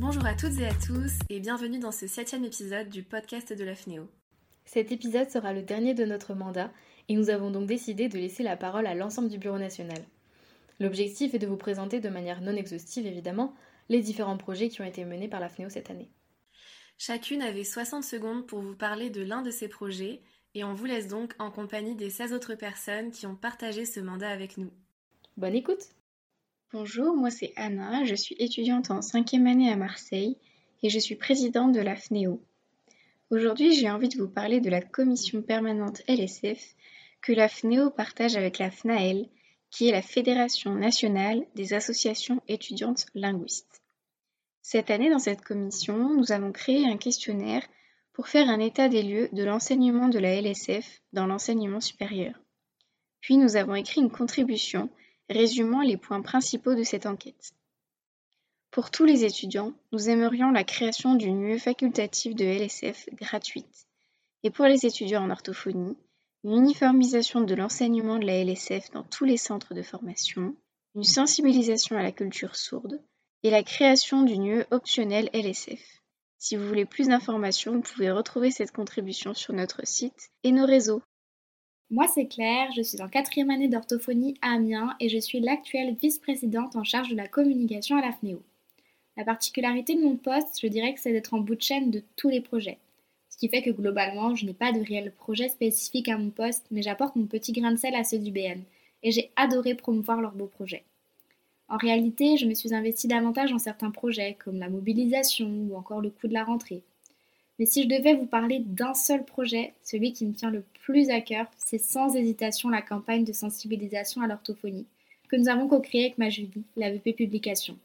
Bonjour à toutes et à tous et bienvenue dans ce septième épisode du podcast de l'AFNEO. Cet épisode sera le dernier de notre mandat et nous avons donc décidé de laisser la parole à l'ensemble du bureau national. L'objectif est de vous présenter de manière non exhaustive évidemment les différents projets qui ont été menés par l'AFNEO cette année. Chacune avait 60 secondes pour vous parler de l'un de ces projets et on vous laisse donc en compagnie des 16 autres personnes qui ont partagé ce mandat avec nous. Bonne écoute Bonjour, moi c'est Anna, je suis étudiante en cinquième année à Marseille et je suis présidente de la FNEO. Aujourd'hui, j'ai envie de vous parler de la commission permanente LSF que la FNEO partage avec la FNAEL, qui est la Fédération nationale des associations étudiantes linguistes. Cette année, dans cette commission, nous avons créé un questionnaire pour faire un état des lieux de l'enseignement de la LSF dans l'enseignement supérieur. Puis nous avons écrit une contribution résumant les points principaux de cette enquête. Pour tous les étudiants, nous aimerions la création d'une UE facultative de LSF gratuite. Et pour les étudiants en orthophonie, une uniformisation de l'enseignement de la LSF dans tous les centres de formation, une sensibilisation à la culture sourde et la création d'une UE optionnelle LSF. Si vous voulez plus d'informations, vous pouvez retrouver cette contribution sur notre site et nos réseaux. Moi, c'est Claire, je suis en quatrième année d'orthophonie à Amiens et je suis l'actuelle vice-présidente en charge de la communication à la FNEO. La particularité de mon poste, je dirais que c'est d'être en bout de chaîne de tous les projets. Ce qui fait que globalement, je n'ai pas de réel projet spécifique à mon poste, mais j'apporte mon petit grain de sel à ceux du BN. Et j'ai adoré promouvoir leurs beaux projets. En réalité, je me suis investie davantage dans certains projets, comme la mobilisation ou encore le coût de la rentrée. Mais si je devais vous parler d'un seul projet, celui qui me tient le plus à cœur, c'est sans hésitation la campagne de sensibilisation à l'orthophonie, que nous avons co-créée avec ma Julie, l'AVP Publication.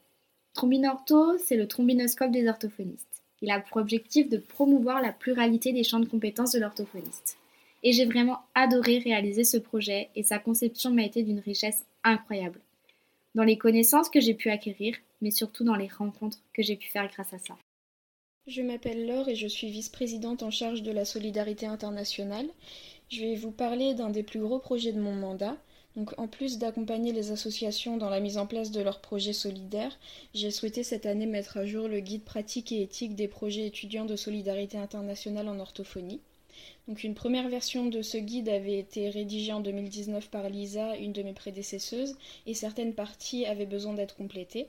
Trombine Ortho, c'est le trombinoscope des orthophonistes. Il a pour objectif de promouvoir la pluralité des champs de compétences de l'orthophoniste. Et j'ai vraiment adoré réaliser ce projet et sa conception m'a été d'une richesse incroyable. Dans les connaissances que j'ai pu acquérir, mais surtout dans les rencontres que j'ai pu faire grâce à ça. Je m'appelle Laure et je suis vice-présidente en charge de la solidarité internationale. Je vais vous parler d'un des plus gros projets de mon mandat. En plus d'accompagner les associations dans la mise en place de leurs projets solidaires, j'ai souhaité cette année mettre à jour le guide pratique et éthique des projets étudiants de solidarité internationale en orthophonie. Une première version de ce guide avait été rédigée en 2019 par Lisa, une de mes prédécesseuses, et certaines parties avaient besoin d'être complétées.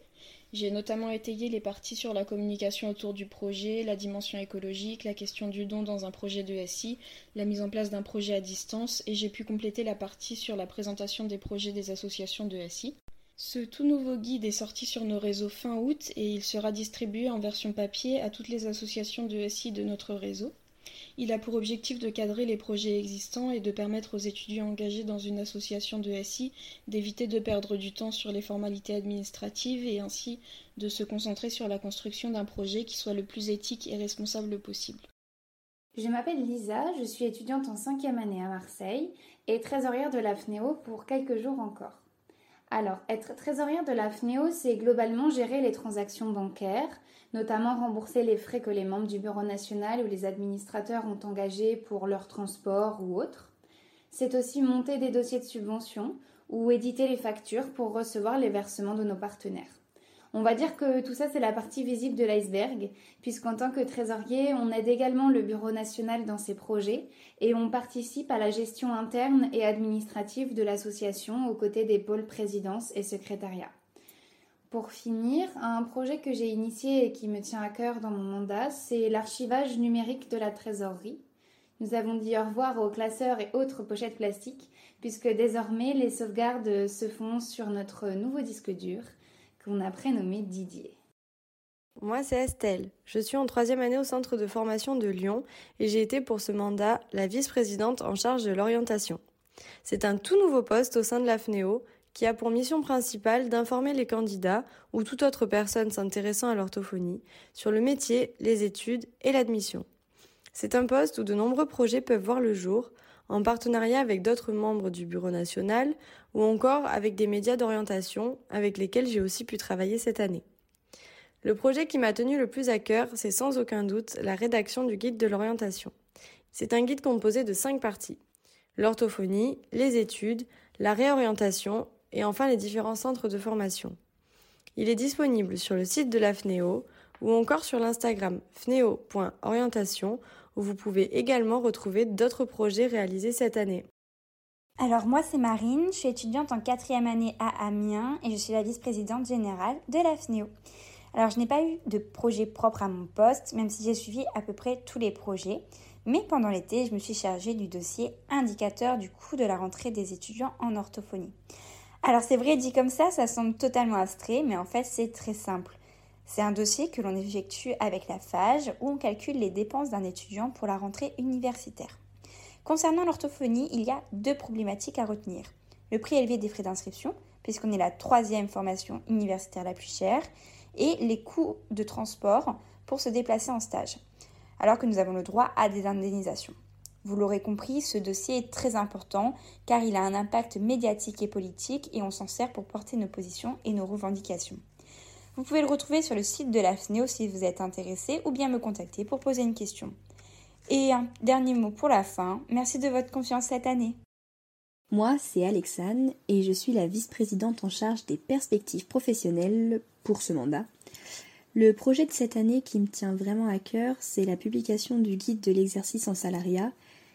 J'ai notamment étayé les parties sur la communication autour du projet, la dimension écologique, la question du don dans un projet de SI, la mise en place d'un projet à distance et j'ai pu compléter la partie sur la présentation des projets des associations de SI. Ce tout nouveau guide est sorti sur nos réseaux fin août et il sera distribué en version papier à toutes les associations de SI de notre réseau. Il a pour objectif de cadrer les projets existants et de permettre aux étudiants engagés dans une association de SI d'éviter de perdre du temps sur les formalités administratives et ainsi de se concentrer sur la construction d'un projet qui soit le plus éthique et responsable possible. Je m'appelle Lisa, je suis étudiante en cinquième année à Marseille et trésorière de la FNEO pour quelques jours encore. Alors, être trésorière de la FNEO, c'est globalement gérer les transactions bancaires, notamment rembourser les frais que les membres du Bureau national ou les administrateurs ont engagés pour leur transport ou autre. C'est aussi monter des dossiers de subvention ou éditer les factures pour recevoir les versements de nos partenaires. On va dire que tout ça, c'est la partie visible de l'iceberg, puisqu'en tant que trésorier, on aide également le Bureau national dans ses projets et on participe à la gestion interne et administrative de l'association aux côtés des pôles présidence et secrétariat. Pour finir, un projet que j'ai initié et qui me tient à cœur dans mon mandat, c'est l'archivage numérique de la trésorerie. Nous avons dit au revoir aux classeurs et autres pochettes plastiques, puisque désormais les sauvegardes se font sur notre nouveau disque dur qu'on a prénommé Didier. Moi, c'est Estelle. Je suis en troisième année au centre de formation de Lyon et j'ai été pour ce mandat la vice-présidente en charge de l'orientation. C'est un tout nouveau poste au sein de la FNEO qui a pour mission principale d'informer les candidats ou toute autre personne s'intéressant à l'orthophonie sur le métier, les études et l'admission. C'est un poste où de nombreux projets peuvent voir le jour, en partenariat avec d'autres membres du Bureau national ou encore avec des médias d'orientation avec lesquels j'ai aussi pu travailler cette année. Le projet qui m'a tenu le plus à cœur, c'est sans aucun doute la rédaction du guide de l'orientation. C'est un guide composé de cinq parties. L'orthophonie, les études, la réorientation et enfin les différents centres de formation. Il est disponible sur le site de l'AFNEO ou encore sur l'Instagram fneo.orientation où vous pouvez également retrouver d'autres projets réalisés cette année. Alors moi c'est Marine, je suis étudiante en quatrième année à Amiens et je suis la vice-présidente générale de la FNEO. Alors je n'ai pas eu de projet propre à mon poste, même si j'ai suivi à peu près tous les projets. Mais pendant l'été, je me suis chargée du dossier indicateur du coût de la rentrée des étudiants en orthophonie. Alors c'est vrai, dit comme ça, ça semble totalement abstrait, mais en fait c'est très simple. C'est un dossier que l'on effectue avec la FAGE où on calcule les dépenses d'un étudiant pour la rentrée universitaire. Concernant l'orthophonie, il y a deux problématiques à retenir. Le prix élevé des frais d'inscription, puisqu'on est la troisième formation universitaire la plus chère, et les coûts de transport pour se déplacer en stage, alors que nous avons le droit à des indemnisations. Vous l'aurez compris, ce dossier est très important car il a un impact médiatique et politique et on s'en sert pour porter nos positions et nos revendications. Vous pouvez le retrouver sur le site de la FNEO si vous êtes intéressé ou bien me contacter pour poser une question. Et un dernier mot pour la fin, merci de votre confiance cette année. Moi, c'est Alexane et je suis la vice-présidente en charge des perspectives professionnelles pour ce mandat. Le projet de cette année qui me tient vraiment à cœur, c'est la publication du guide de l'exercice en salariat.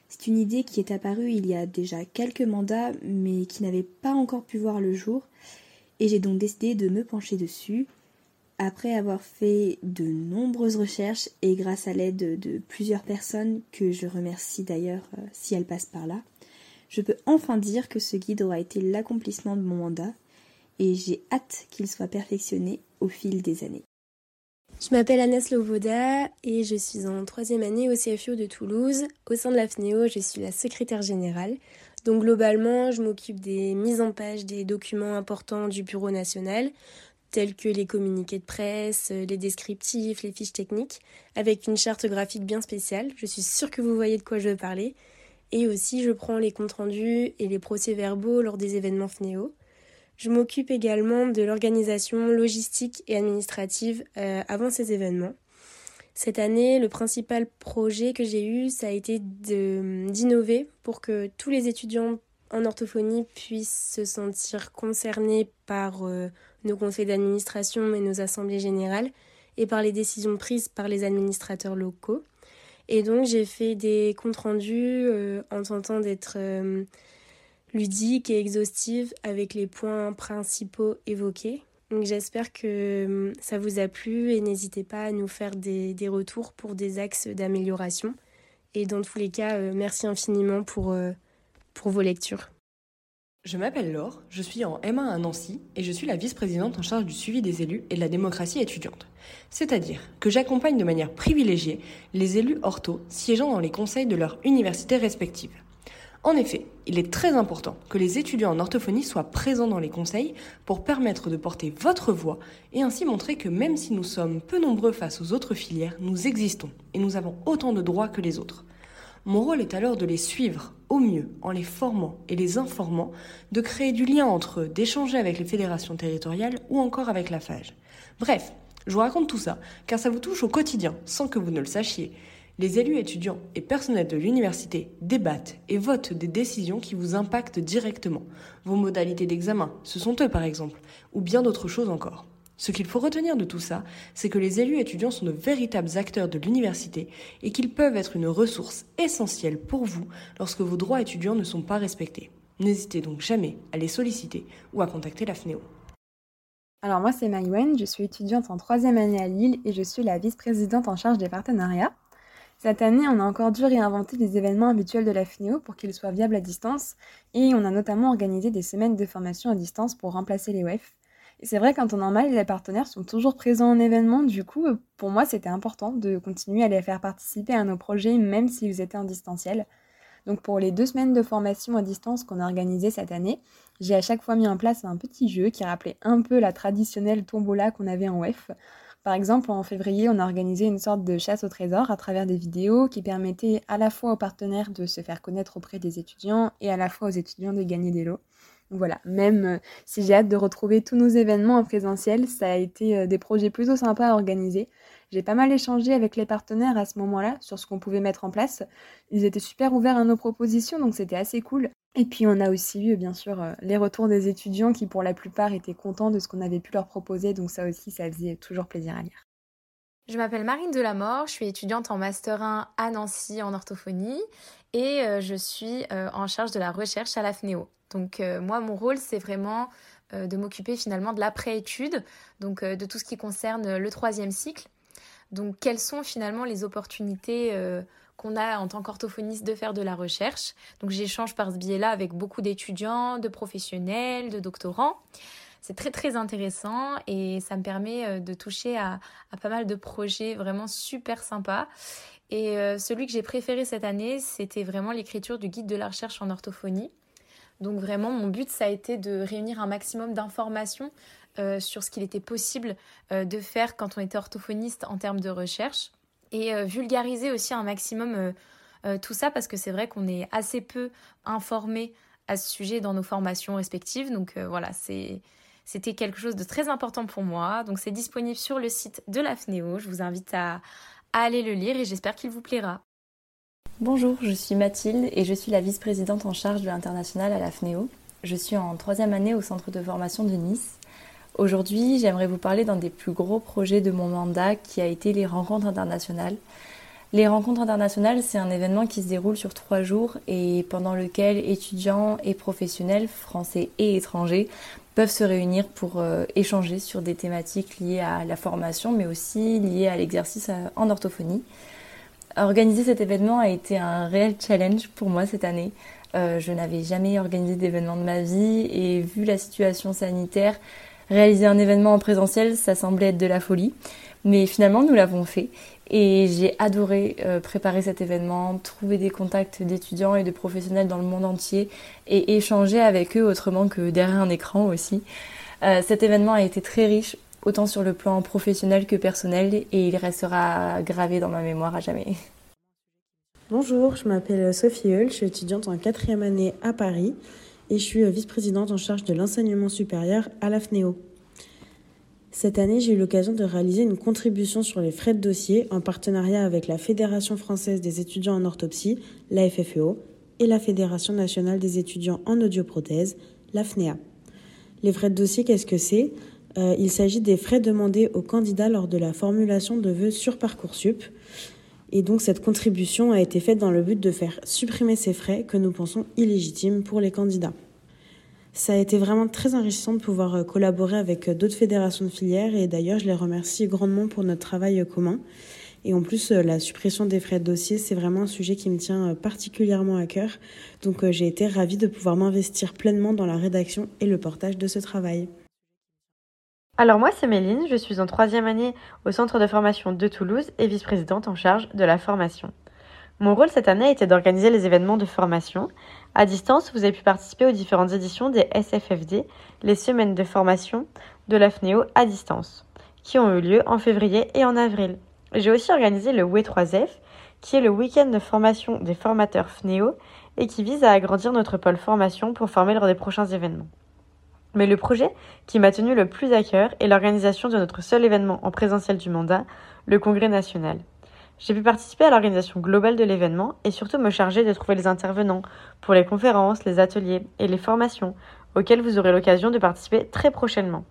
C'est une idée qui est apparue il y a déjà quelques mandats mais qui n'avait pas encore pu voir le jour et j'ai donc décidé de me pencher dessus après avoir fait de nombreuses recherches et grâce à l'aide de plusieurs personnes que je remercie d'ailleurs euh, si elles passent par là, je peux enfin dire que ce guide aura été l'accomplissement de mon mandat et j'ai hâte qu'il soit perfectionné au fil des années. Je m'appelle Agnès Lovoda et je suis en troisième année au CFU de Toulouse. Au sein de la FNEO, je suis la secrétaire générale. Donc globalement, je m'occupe des mises en page des documents importants du Bureau national, tels que les communiqués de presse, les descriptifs, les fiches techniques, avec une charte graphique bien spéciale. Je suis sûre que vous voyez de quoi je veux parler. Et aussi, je prends les comptes rendus et les procès-verbaux lors des événements FNEO. Je m'occupe également de l'organisation logistique et administrative euh, avant ces événements. Cette année, le principal projet que j'ai eu, ça a été d'innover pour que tous les étudiants en orthophonie puissent se sentir concernés par euh, nos conseils d'administration et nos assemblées générales et par les décisions prises par les administrateurs locaux. Et donc j'ai fait des comptes rendus euh, en tentant d'être euh, ludique et exhaustive avec les points principaux évoqués. Donc j'espère que ça vous a plu et n'hésitez pas à nous faire des, des retours pour des axes d'amélioration. Et dans tous les cas, merci infiniment pour, pour vos lectures. Je m'appelle Laure, je suis en M1 à Nancy et je suis la vice-présidente en charge du suivi des élus et de la démocratie étudiante. C'est-à-dire que j'accompagne de manière privilégiée les élus ortho siégeant dans les conseils de leurs universités respectives. En effet, il est très important que les étudiants en orthophonie soient présents dans les conseils pour permettre de porter votre voix et ainsi montrer que même si nous sommes peu nombreux face aux autres filières, nous existons et nous avons autant de droits que les autres. Mon rôle est alors de les suivre au mieux en les formant et les informant, de créer du lien entre eux, d'échanger avec les fédérations territoriales ou encore avec la FAGE. Bref, je vous raconte tout ça car ça vous touche au quotidien sans que vous ne le sachiez. Les élus étudiants et personnels de l'université débattent et votent des décisions qui vous impactent directement. Vos modalités d'examen, ce sont eux par exemple, ou bien d'autres choses encore. Ce qu'il faut retenir de tout ça, c'est que les élus étudiants sont de véritables acteurs de l'université et qu'ils peuvent être une ressource essentielle pour vous lorsque vos droits étudiants ne sont pas respectés. N'hésitez donc jamais à les solliciter ou à contacter la FNEO. Alors moi c'est Maïwen, je suis étudiante en troisième année à Lille et je suis la vice-présidente en charge des partenariats. Cette année, on a encore dû réinventer les événements habituels de la FNEO pour qu'ils soient viables à distance et on a notamment organisé des semaines de formation à distance pour remplacer les WEF c'est vrai qu'en temps normal, les partenaires sont toujours présents en événement. Du coup, euh, pour moi, c'était important de continuer à les faire participer à nos projets, même s'ils étaient en distanciel. Donc pour les deux semaines de formation à distance qu'on a organisées cette année, j'ai à chaque fois mis en place un petit jeu qui rappelait un peu la traditionnelle tombola qu'on avait en WEF. Par exemple, en février, on a organisé une sorte de chasse au trésor à travers des vidéos qui permettaient à la fois aux partenaires de se faire connaître auprès des étudiants et à la fois aux étudiants de gagner des lots. Voilà, même euh, si j'ai hâte de retrouver tous nos événements en présentiel, ça a été euh, des projets plutôt sympas à organiser. J'ai pas mal échangé avec les partenaires à ce moment-là sur ce qu'on pouvait mettre en place. Ils étaient super ouverts à nos propositions, donc c'était assez cool. Et puis on a aussi eu bien sûr euh, les retours des étudiants qui pour la plupart étaient contents de ce qu'on avait pu leur proposer, donc ça aussi ça faisait toujours plaisir à lire. Je m'appelle Marine Delamore, je suis étudiante en Master 1 à Nancy en orthophonie et euh, je suis euh, en charge de la recherche à la FNEO. Donc euh, moi, mon rôle, c'est vraiment de m'occuper finalement de l'après-étude, donc de tout ce qui concerne le troisième cycle. Donc quelles sont finalement les opportunités qu'on a en tant qu'orthophoniste de faire de la recherche? Donc j'échange par ce biais-là avec beaucoup d'étudiants, de professionnels, de doctorants. C'est très très intéressant et ça me permet euh, de toucher à, pas mal de projets vraiment super sympas. Et euh, celui que j'ai préféré cette année, c'était vraiment l'écriture du guide de la recherche en orthophonie. Donc vraiment, mon but, ça a été de réunir un maximum d'informations euh, sur ce qu'il était possible de faire quand on était orthophoniste en termes de recherche et vulgariser aussi un maximum tout ça parce que c'est vrai qu'on est assez peu informé à ce sujet dans nos formations respectives. Donc voilà, c'est c'était quelque chose de très important pour moi. Donc c'est disponible sur le site de la FNEO. Je vous invite à, aller le lire et j'espère qu'il vous plaira. Bonjour, je suis Mathilde et je suis la vice-présidente en charge de l'international à la FNEO. Je suis en troisième année au centre de formation de Nice. Aujourd'hui, j'aimerais vous parler d'un des plus gros projets de mon mandat qui a été les rencontres internationales. Les rencontres internationales, c'est un événement qui se déroule sur trois jours et pendant lequel étudiants et professionnels, français et étrangers, peuvent se réunir pour euh, échanger sur des thématiques liées à la formation, mais aussi liées à l'exercice euh, en orthophonie. Organiser cet événement a été un réel challenge pour moi cette année. Euh, je n'avais jamais organisé d'événement de ma vie et vu la situation sanitaire, réaliser un événement en présentiel, ça semblait être de la folie. Mais finalement, nous l'avons fait et j'ai adoré euh, préparer cet événement, trouver des contacts d'étudiants et de professionnels dans le monde entier et échanger avec eux autrement que derrière un écran aussi. Euh, cet événement a été très riche, autant sur le plan professionnel que personnel, et il restera gravé dans ma mémoire à jamais. Bonjour, je m'appelle Sophie Hull, je suis étudiante en quatrième année à Paris et je suis vice-présidente en charge de l'enseignement supérieur à la FNEO. Cette année, j'ai eu l'occasion de réaliser une contribution sur les frais de dossier en partenariat avec la Fédération française des étudiants en orthopsie, la FFEO, et la Fédération nationale des étudiants en audioprothèse, la FNEA. Les frais de dossier, qu'est-ce que c'est? Euh, Il s'agit des frais demandés aux candidats lors de la formulation de vœux sur Parcoursup. Et donc cette contribution a été faite dans le but de faire supprimer ces frais que nous pensons illégitimes pour les candidats. Ça a été vraiment très enrichissant de pouvoir euh, collaborer avec euh, d'autres fédérations de filières et d'ailleurs je les remercie grandement pour notre travail euh, commun. Et en plus, la suppression des frais de dossier, c'est vraiment un sujet qui me tient particulièrement à cœur. Donc j'ai été ravie de pouvoir m'investir pleinement dans la rédaction et le portage de ce travail. Alors moi c'est Méline, je suis en troisième année au centre de formation de Toulouse et vice-présidente en charge de la formation. Mon rôle cette année été d'organiser les événements de formation. À distance, vous avez pu participer aux différentes éditions des SFFD, les semaines de formation de la FNEO à distance, qui ont eu lieu en février et en avril. J'ai aussi organisé le WE3F, qui est le week-end de formation des formateurs FNEO et qui vise à agrandir notre pôle formation pour former lors des prochains événements. Mais le projet qui m'a tenu le plus à cœur est l'organisation de notre seul événement en présentiel du mandat, le Congrès national. J'ai pu participer à l'organisation globale de l'événement et surtout me charger de trouver les intervenants pour les conférences, les ateliers et les formations auxquelles vous aurez l'occasion de participer très prochainement.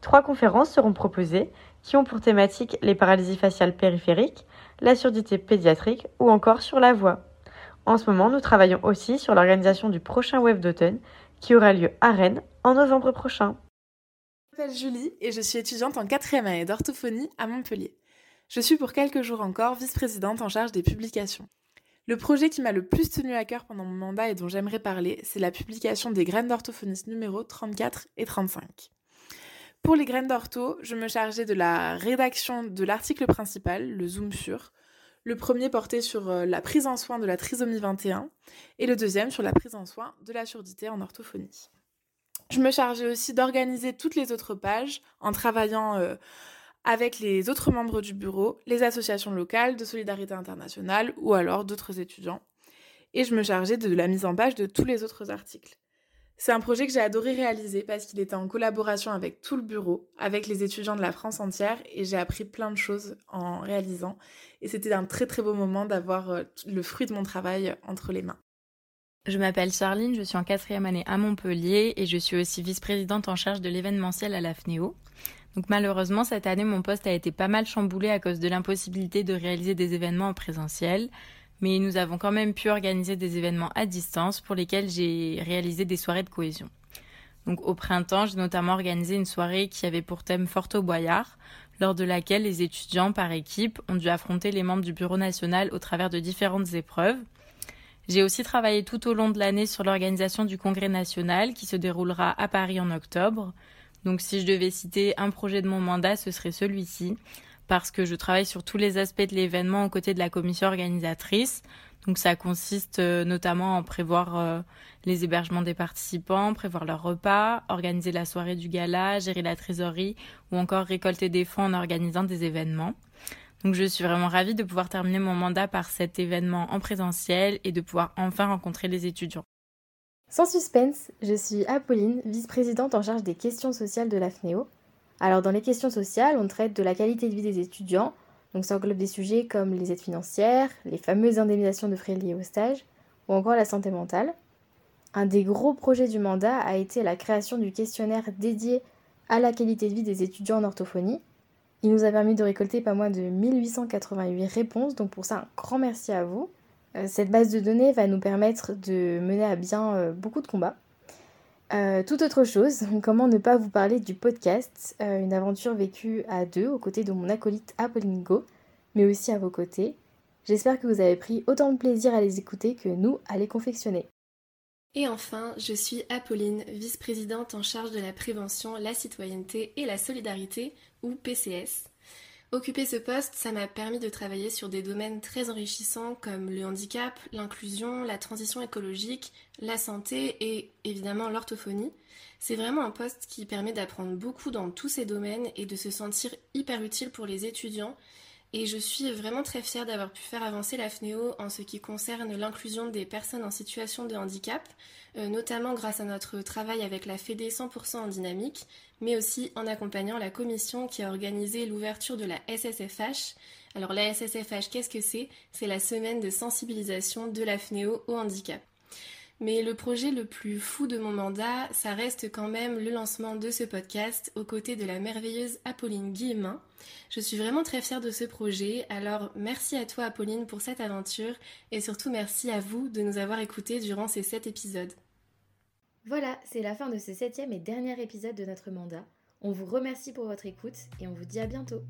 Trois conférences seront proposées qui ont pour thématique les paralysies faciales périphériques, la surdité pédiatrique ou encore sur la voix. En ce moment, nous travaillons aussi sur l'organisation du prochain web d'automne qui aura lieu à Rennes en novembre prochain. Je m'appelle Julie et je suis étudiante en quatrième année d'orthophonie à Montpellier. Je suis pour quelques jours encore vice-présidente en charge des publications. Le projet qui m'a le plus tenu à cœur pendant mon mandat et dont j'aimerais parler, c'est la publication des graines d'orthophonistes numéro 34 et 35. Pour les graines d'ortho, je me chargeais de la rédaction de l'article principal, le Zoom sur. Le premier portait sur euh, la prise en soin de la trisomie 21 et le deuxième sur la prise en soin de la surdité en orthophonie. Je me chargeais aussi d'organiser toutes les autres pages en travaillant euh, avec les autres membres du bureau, les associations locales de solidarité internationale ou alors d'autres étudiants. Et je me chargeais de la mise en page de tous les autres articles. C'est un projet que j'ai adoré réaliser parce qu'il était en collaboration avec tout le bureau, avec les étudiants de la France entière et j'ai appris plein de choses en réalisant. Et c'était un très très beau moment d'avoir euh, le fruit de mon travail entre les mains. Je m'appelle Charline, je suis en quatrième année à Montpellier et je suis aussi vice-présidente en charge de l'événementiel à la FNEO. Donc malheureusement, cette année, mon poste a été pas mal chamboulé à cause de l'impossibilité de réaliser des événements en présentiel, mais nous avons quand même pu organiser des événements à distance pour lesquels j'ai réalisé des soirées de cohésion. Donc au printemps, j'ai notamment organisé une soirée qui avait pour thème Forto Boyard, lors de laquelle les étudiants par équipe ont dû affronter les membres du Bureau national au travers de différentes épreuves. J'ai aussi travaillé tout au long de l'année sur l'organisation du Congrès national qui se déroulera à Paris en octobre. Donc si je devais citer un projet de mon mandat, ce serait celui-ci, parce que je travaille sur tous les aspects de l'événement aux côtés de la commission organisatrice. Donc ça consiste euh, notamment en prévoir euh, les hébergements des participants, prévoir leurs repas, organiser la soirée du gala, gérer la trésorerie ou encore récolter des fonds en organisant des événements. Donc je suis vraiment ravie de pouvoir terminer mon mandat par cet événement en présentiel et de pouvoir enfin rencontrer les étudiants. Sans suspense, je suis Apolline, vice-présidente en charge des questions sociales de la FNEO. Alors dans les questions sociales, on traite de la qualité de vie des étudiants, donc ça englobe des sujets comme les aides financières, les fameuses indemnisations de frais liés au stage, ou encore la santé mentale. Un des gros projets du mandat a été la création du questionnaire dédié à la qualité de vie des étudiants en orthophonie, il nous a permis de récolter pas moins de 1888 réponses, donc pour ça un grand merci à vous. Euh, cette base de données va nous permettre de mener à bien euh, beaucoup de combats. Euh, toute autre chose, comment ne pas vous parler du podcast, une aventure vécue à deux aux côtés de mon acolyte Apolline Go, mais aussi à vos côtés. J'espère que vous avez pris autant de plaisir à les écouter que nous à les confectionner. Et enfin, je suis Apolline, vice-présidente en charge de la prévention, la citoyenneté et la solidarité, ou PCS. Occuper ce poste, ça m'a permis de travailler sur des domaines très enrichissants comme le handicap, l'inclusion, la transition écologique, la santé et évidemment l'orthophonie. C'est vraiment un poste qui permet d'apprendre beaucoup dans tous ces domaines et de se sentir hyper utile pour les étudiants et je suis vraiment très fière d'avoir pu faire avancer la FNEO en ce qui concerne l'inclusion des personnes en situation de handicap, euh, notamment grâce à notre travail avec la FEDE 100% en dynamique, mais aussi en accompagnant la commission qui a organisé l'ouverture de la SSFH. Alors la SSFH, qu'est-ce que c'est? C'est la semaine de sensibilisation de la FNEO au handicap. Mais le projet le plus fou de mon mandat, ça reste quand même le lancement de ce podcast aux côtés de la merveilleuse Apolline Guillemin. Je suis vraiment très fière de ce projet, alors merci à toi Apolline pour cette aventure et surtout merci à vous de nous avoir écoutés durant ces sept épisodes. Voilà, c'est la fin de ce septième et dernier épisode de notre mandat. On vous remercie pour votre écoute et on vous dit à bientôt.